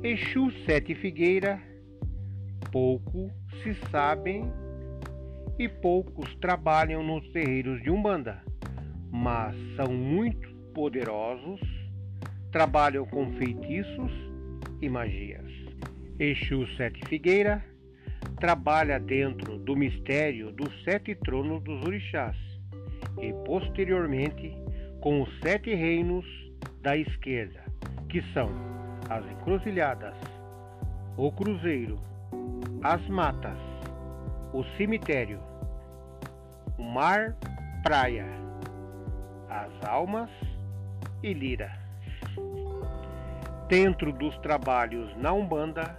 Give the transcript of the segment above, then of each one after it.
Exu Sete Figueira, pouco se sabem e poucos trabalham nos terreiros de Umbanda, mas são muito poderosos, trabalham com feitiços e magias. Exu Sete Figueira trabalha dentro do mistério dos sete tronos dos orixás e posteriormente com os sete reinos da esquerda, que são as encruzilhadas, o cruzeiro, as matas, o cemitério, o mar, praia, as almas e lira. Dentro dos trabalhos na Umbanda,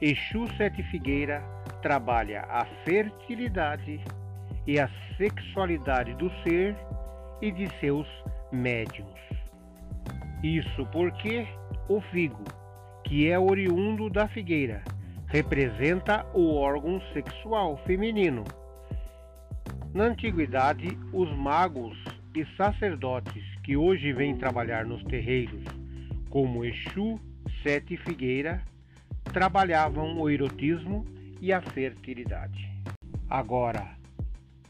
Exu Sete Figueira trabalha a fertilidade e a sexualidade do ser e de seus médiums. Isso porque o figo, que é oriundo da figueira, representa o órgão sexual feminino. Na antiguidade, os magos e sacerdotes que hoje vêm trabalhar nos terreiros, como Exu, Sete Figueira, trabalhavam o erotismo e a fertilidade. Agora,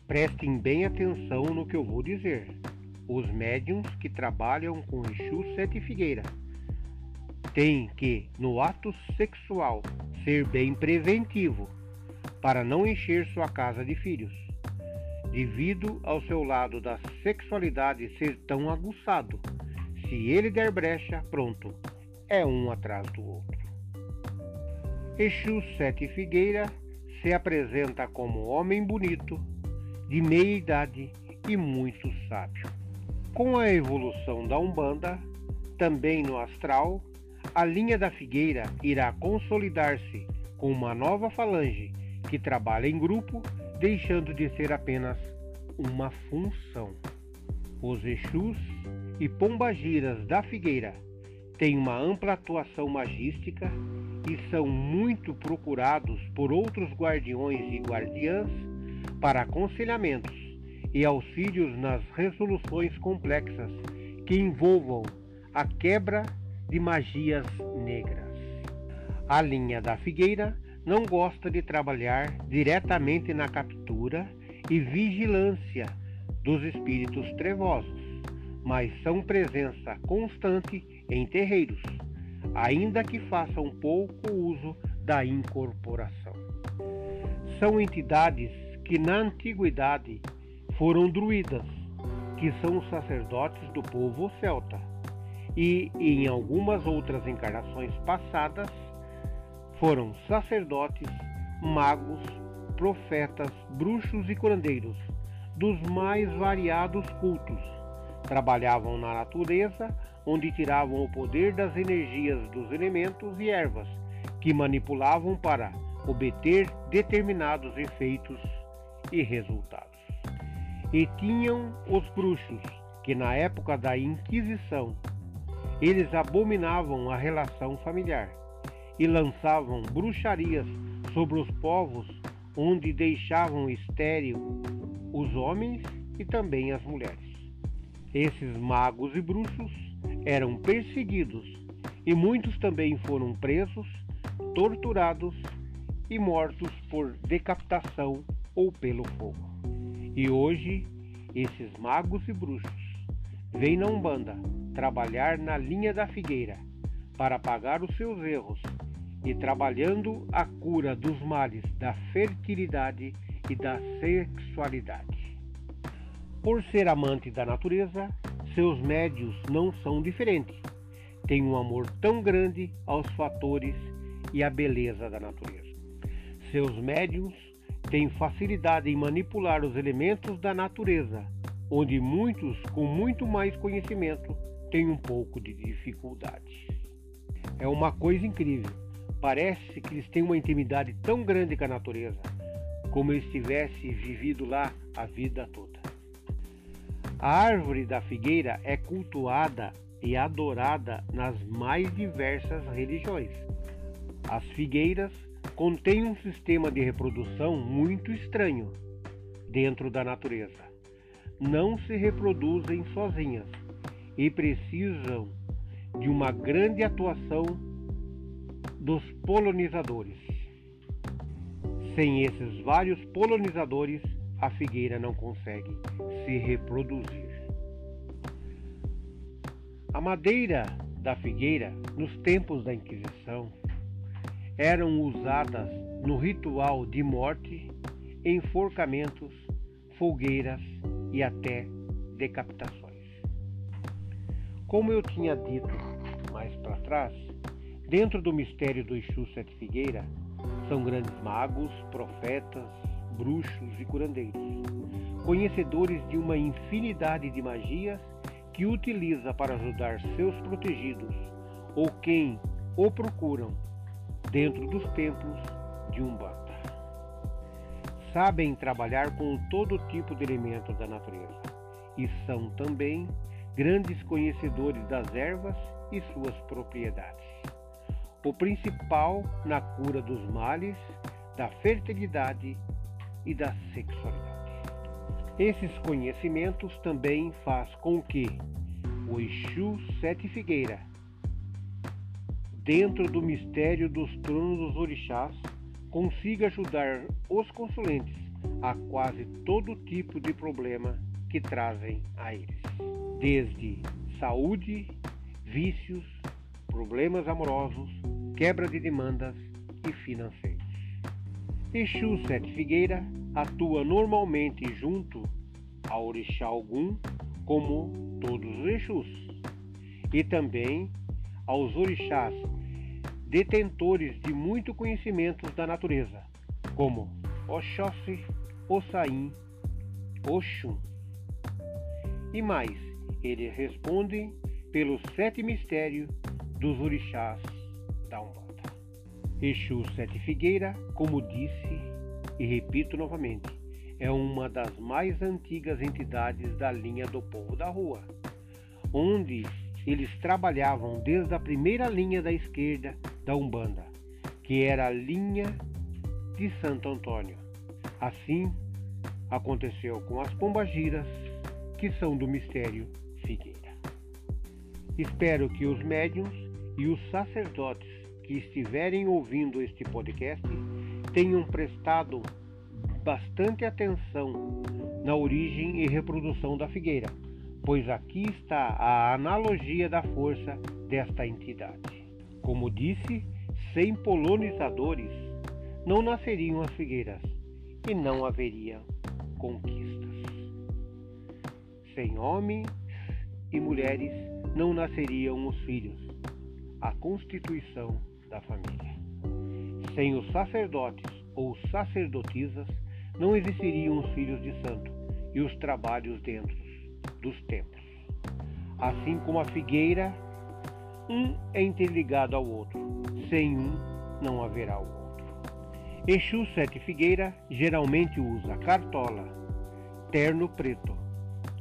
prestem bem atenção no que eu vou dizer. Os médiums que trabalham com Exu Sete Figueira tem que, no ato sexual, ser bem preventivo para não encher sua casa de filhos, devido ao seu lado da sexualidade ser tão aguçado. Se ele der brecha, pronto, é um atrás do outro. Exu Sete Figueira se apresenta como homem bonito, de meia idade e muito sábio. Com a evolução da Umbanda, também no astral, a linha da figueira irá consolidar-se com uma nova falange que trabalha em grupo, deixando de ser apenas uma função. Os Exus e Pombagiras da Figueira têm uma ampla atuação magística e são muito procurados por outros guardiões e guardiãs para aconselhamentos e auxílios nas resoluções complexas que envolvam a quebra de magias negras. A linha da figueira não gosta de trabalhar diretamente na captura e vigilância dos espíritos trevosos, mas são presença constante em terreiros, ainda que façam pouco uso da incorporação. São entidades que na antiguidade foram druidas, que são sacerdotes do povo celta e em algumas outras encarnações passadas foram sacerdotes, magos, profetas, bruxos e curandeiros dos mais variados cultos. Trabalhavam na natureza, onde tiravam o poder das energias dos elementos e ervas, que manipulavam para obter determinados efeitos e resultados. E tinham os bruxos, que na época da Inquisição eles abominavam a relação familiar e lançavam bruxarias sobre os povos onde deixavam estéril os homens e também as mulheres. Esses magos e bruxos eram perseguidos e muitos também foram presos, torturados e mortos por decapitação ou pelo fogo. E hoje, esses magos e bruxos vêm na Umbanda trabalhar na linha da figueira para pagar os seus erros e trabalhando a cura dos males da fertilidade e da sexualidade. Por ser amante da natureza, seus médios não são diferentes. Tem um amor tão grande aos fatores e à beleza da natureza. Seus médios têm facilidade em manipular os elementos da natureza, onde muitos com muito mais conhecimento têm um pouco de dificuldade. É uma coisa incrível. Parece que eles têm uma intimidade tão grande com a natureza, como eles tivessem vivido lá a vida toda. A árvore da figueira é cultuada e adorada nas mais diversas religiões. As figueiras contêm um sistema de reprodução muito estranho dentro da natureza. Não se reproduzem sozinhas e precisam de uma grande atuação dos polonizadores. Sem esses vários polonizadores, a figueira não consegue se reproduzir. A madeira da figueira, nos tempos da Inquisição, eram usadas no ritual de morte, enforcamentos, fogueiras e até decapitações. Como eu tinha dito mais para trás, dentro do mistério do Exu Sete Figueira, são grandes magos, profetas, bruxos e curandeiros, conhecedores de uma infinidade de magias que utiliza para ajudar seus protegidos ou quem o procuram dentro dos templos de Umbanda. Sabem trabalhar com todo tipo de elementos da natureza e são também grandes conhecedores das ervas e suas propriedades. O principal na cura dos males, da fertilidade e da sexualidade. Esses conhecimentos também faz com que o Exu Sete Figueira, dentro do mistério dos tronos dos orixás, consiga ajudar os consulentes a quase todo tipo de problema que trazem a eles desde saúde, vícios, problemas amorosos, quebra de demandas e financeiros. Exu Sete Figueira atua normalmente junto ao Orixá Ogum, como todos os Exus, e também aos orixás detentores de muito conhecimento da natureza, como Oxóssi, Ossain, Oxum e mais eles respondem pelos sete mistérios dos orixás da Umbanda. Exu Sete Figueira, como disse e repito novamente, é uma das mais antigas entidades da linha do povo da rua, onde eles trabalhavam desde a primeira linha da esquerda da Umbanda, que era a linha de Santo Antônio. Assim aconteceu com as pombagiras, que são do mistério Figueira. Espero que os médiums e os sacerdotes que estiverem ouvindo este podcast tenham prestado bastante atenção na origem e reprodução da figueira, pois aqui está a analogia da força desta entidade. Como disse, sem polonizadores não nasceriam as figueiras e não haveria conquistas. Sem homem e mulheres não nasceriam os filhos, a constituição da família. Sem os sacerdotes ou sacerdotisas, não existiriam os filhos de santo e os trabalhos dentro dos templos. Assim como a figueira, um é interligado ao outro, sem um não haverá o outro. Exu Sete Figueira geralmente usa cartola, terno preto,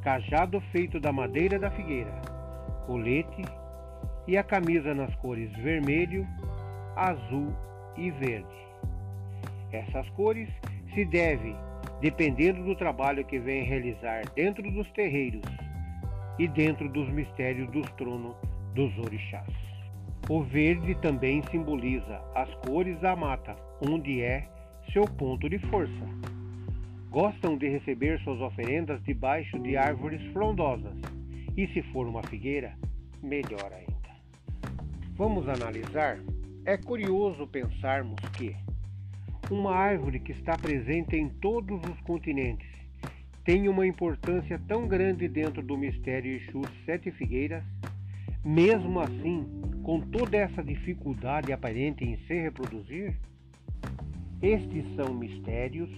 cajado feito da madeira da figueira, colete e a camisa nas cores vermelho, azul e verde. Essas cores se devem dependendo do trabalho que vem realizar dentro dos terreiros e dentro dos mistérios dos tronos dos orixás. O verde também simboliza as cores da mata, onde é seu ponto de força gostam de receber suas oferendas debaixo de árvores frondosas, e se for uma figueira, melhor ainda. Vamos analisar É curioso pensarmos que uma árvore que está presente em todos os continentes tem uma importância tão grande dentro do mistério Exu Sete Figueiras, mesmo assim, com toda essa dificuldade aparente em se reproduzir? Estes são mistérios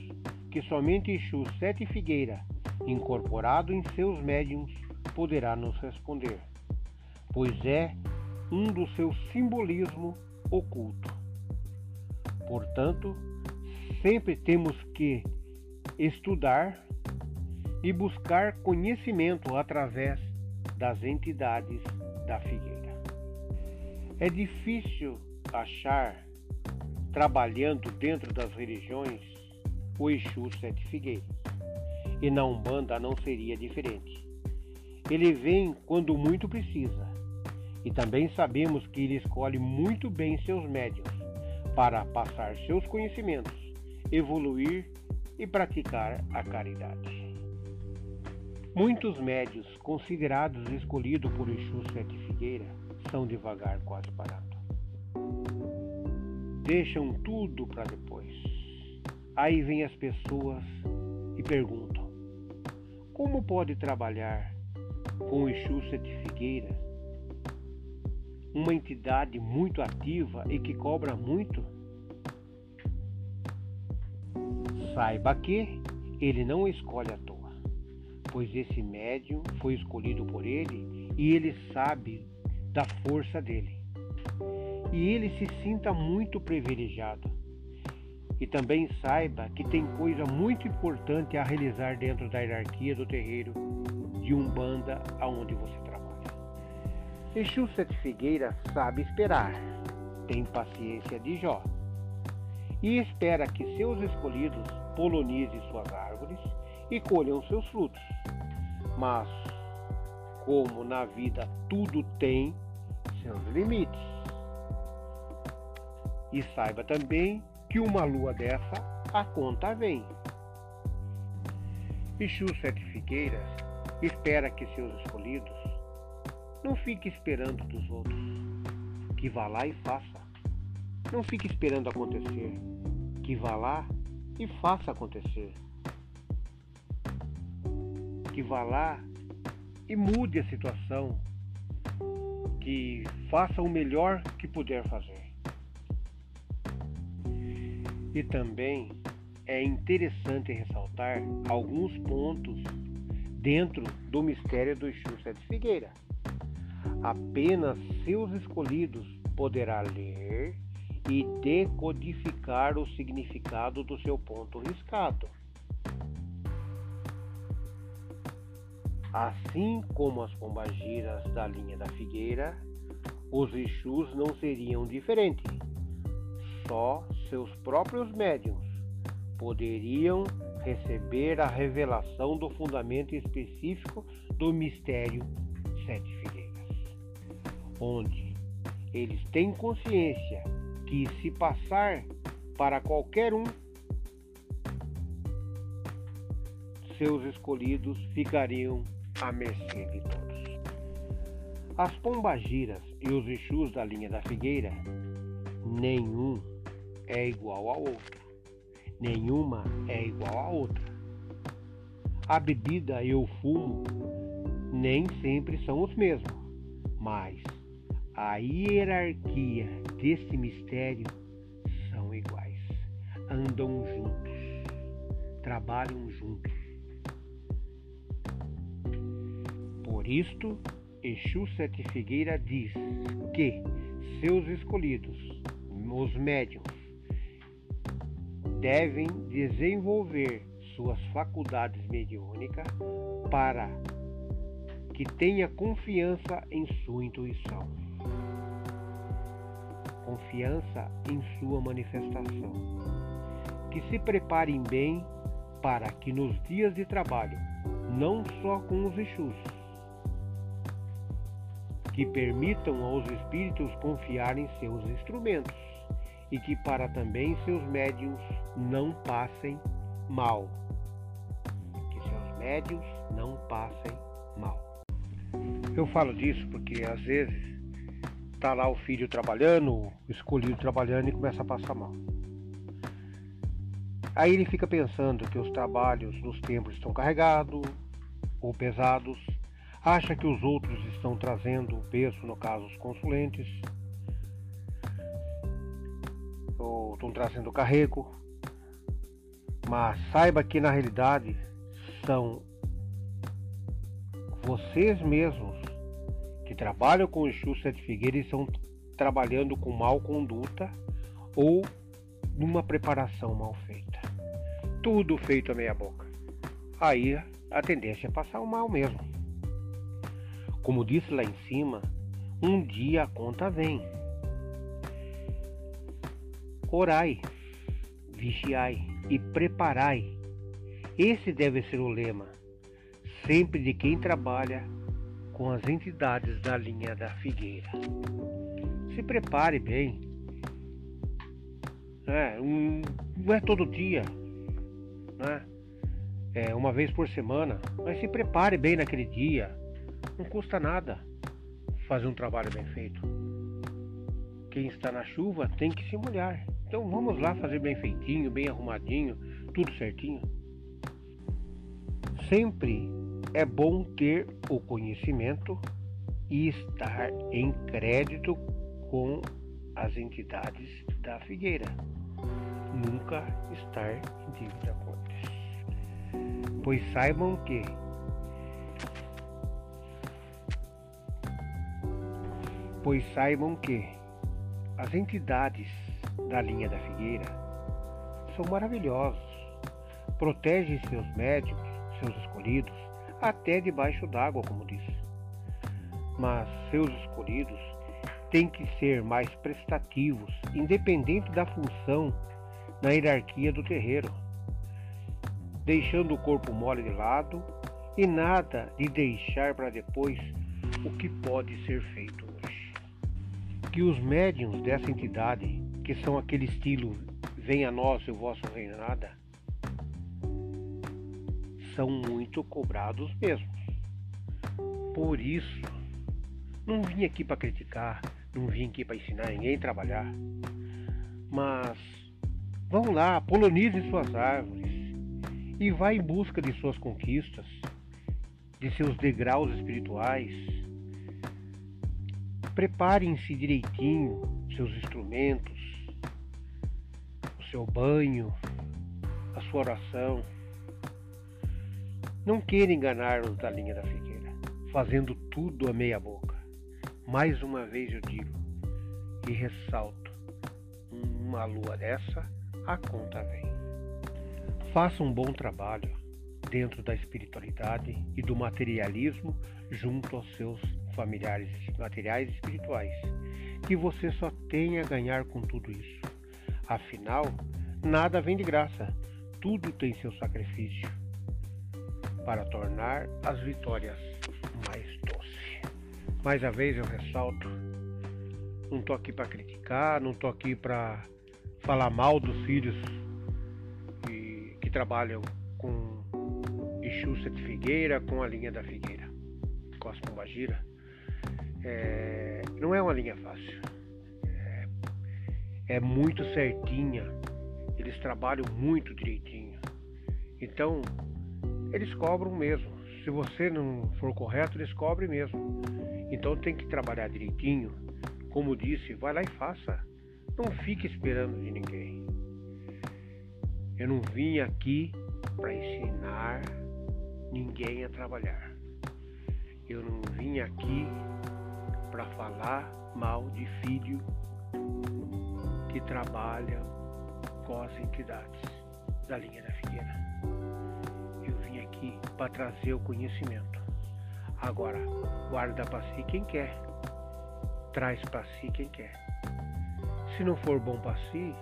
que somente Exu Sete Figueira, incorporado em seus médiums, poderá nos responder, pois é um do seu simbolismo oculto. Portanto, sempre temos que estudar e buscar conhecimento através das entidades da figueira. É difícil achar, trabalhando dentro das religiões, o Exu Sete Figueiras. E na Umbanda não seria diferente. Ele vem quando muito precisa. E também sabemos que ele escolhe muito bem seus médiums para passar seus conhecimentos, evoluir e praticar a caridade. Muitos médios considerados escolhidos por Exu Sete Figueira são devagar quase parado. Deixam tudo para depois. Aí vem as pessoas e perguntam: como pode trabalhar com Exu Sete Figueira, uma entidade muito ativa e que cobra muito? Saiba que ele não escolhe a toa pois esse médium foi escolhido por ele e ele sabe da força dele. E ele se sinta muito privilegiado. E também saiba que tem coisa muito importante a realizar dentro da hierarquia do terreiro de Umbanda aonde você trabalha. Exu Sete Figueira sabe esperar, tem paciência de Jó e espera que seus escolhidos polonizem suas árvores e colham seus frutos. Mas, como na vida tudo tem seus limites. E saiba também que uma lua dessa a conta vem. Exu Sete Figueiras espera que seus escolhidos não fiquem esperando dos outros, que vá lá e faça. Não fique esperando acontecer, que vá lá e faça acontecer que vá lá e mude a situação, que faça o melhor que puder fazer. E também é interessante ressaltar alguns pontos dentro do mistério do Exu Sete Figueira. Apenas seus escolhidos poderá ler e decodificar o significado do seu ponto riscado. Assim como as pombagiras da linha da figueira, os Exus não seriam diferentes. Só seus próprios médiums poderiam receber a revelação do fundamento específico do mistério Sete Figueiras, onde eles têm consciência que se passar para qualquer um, seus escolhidos ficariam à mercê de todos. As pombagiras e os Exus da linha da figueira, nenhum é igual ao outro. Nenhuma é igual à outra. A bebida e o fumo nem sempre são os mesmos, mas a hierarquia desse mistério são iguais. Andam juntos, trabalham juntos Por isto, Exu Sete Figueira diz que seus escolhidos, os médiums, devem desenvolver suas faculdades mediúnicas para que tenha confiança em sua intuição, confiança em sua manifestação, que se preparem bem para que nos dias de trabalho, não só com os Exus, que permitam aos espíritos confiar em seus instrumentos e que para também seus médiums não passem mal. Que seus médiums não passem mal. Eu falo disso porque às vezes tá lá o filho trabalhando, o escolhido trabalhando e começa a passar mal. Aí ele fica pensando que os trabalhos dos templos estão carregados ou pesados, acha que os outros estão trazendo peso, no caso os consulentes, estão trazendo carrego, mas saiba que na realidade são vocês mesmos que trabalham com o Exu Sete Figueira e estão trabalhando com mal conduta ou numa preparação mal feita. Tudo feito a meia boca. Aí a tendência é passar o mal mesmo. Como disse lá em cima, um dia a conta vem. Orai, vigiai e preparai. Esse deve ser o lema, sempre de quem trabalha com as entidades da linha da figueira. Se prepare bem. É, um, não é todo dia, né? É uma vez por semana, mas se prepare bem naquele dia. Não custa nada fazer um trabalho bem feito. Quem está na chuva tem que se molhar. Então vamos lá fazer bem feitinho, bem arrumadinho, tudo certinho. Sempre é bom ter o conhecimento e estar em crédito com as entidades da figueira. Nunca estar em dívida com eles. Pois saibam que pois saibam que as entidades da linha da figueira são maravilhosos. Protegem seus médicos, seus escolhidos, até debaixo d'água, como disse. Mas seus escolhidos têm que ser mais prestativos, independente da função na hierarquia do terreiro, deixando o corpo mole de lado e nada de deixar para depois o que pode ser feito hoje. Que os médiums dessa entidade, que são aquele estilo venha a nós o vosso reinado, são muito cobrados mesmo. Por isso, não vim aqui para criticar, não vim aqui para ensinar ninguém a trabalhar. Mas vão lá, polonize suas árvores e vá em busca de suas conquistas, de seus degraus espirituais. Preparem-se direitinho seus instrumentos, seu banho, a sua oração. Não queira enganar-nos da linha da figueira, fazendo tudo a meia boca. Mais uma vez eu digo e ressalto: uma lua dessa, a conta vem. Faça um bom trabalho dentro da espiritualidade e do materialismo junto aos seus familiares materiais e espirituais, que você só tenha a ganhar com tudo isso. Afinal, nada vem de graça, tudo tem seu sacrifício para tornar as vitórias mais doces. Mais uma vez eu ressalto, não estou aqui para criticar, não estou aqui para falar mal dos filhos que, que trabalham com Ixúcia de Figueira, com a linha da Figueira, com as Pombagira. É, não é uma linha fácil. É, muito certinha. Eles trabalham muito direitinho. Então, eles cobram mesmo. Se você não for correto, eles cobrem mesmo. Então tem que trabalhar direitinho. Como disse, vai lá e faça. Não fique esperando de ninguém. Eu não vim aqui para ensinar ninguém a trabalhar. Eu não vim aqui para falar mal de filho que trabalha com as entidades da linha da Figueira aqui para trazer o conhecimento. Agora, guarda para si quem quer, traz para si quem quer. Se não for bom para si,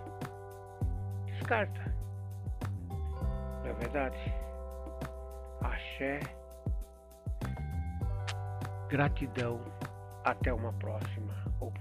descarta. Não é verdade? Axé. Gratidão. Até uma próxima oportunidade.